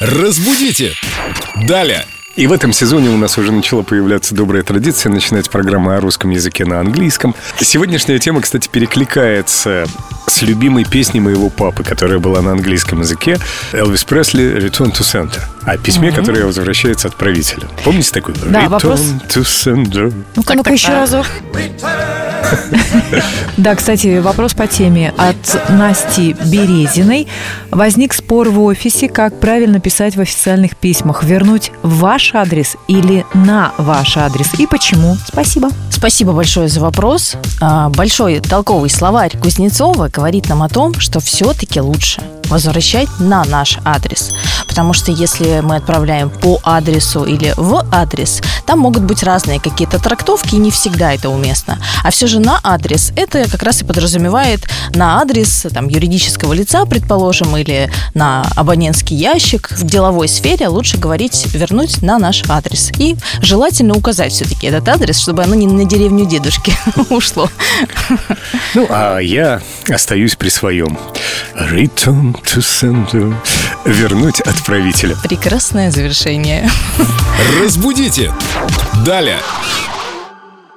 Разбудите! Далее! И в этом сезоне у нас уже начала появляться добрая традиция начинать программы о русском языке на английском. Сегодняшняя тема, кстати, перекликается с любимой песней моего папы, которая была на английском языке. Элвис Пресли «Return to Center». О письме, mm-hmm. которое возвращается отправителю. Помните такой? Да, Return вопрос... to Sender. Ну-ка, ну-ка еще разок. Да, кстати, вопрос по теме. От Насти Березиной возник спор в офисе, как правильно писать в официальных письмах. Вернуть ваш адрес или на ваш адрес? И почему? Спасибо. Спасибо большое за вопрос. А, большой толковый словарь Кузнецова говорит нам о том, что все-таки лучше возвращать на наш адрес. Потому что если мы отправляем по адресу или в адрес, там могут быть разные какие-то трактовки, и не всегда это уместно. А все же на адрес это как раз и подразумевает на адрес там, юридического лица, предположим, или на абонентский ящик. В деловой сфере лучше говорить вернуть на наш адрес. И желательно указать все-таки этот адрес, чтобы оно не на деревню дедушки ушло. Ну, а я остаюсь при своем. Return to sender. Вернуть отправителя. Прекрасное завершение. Разбудите. Далее.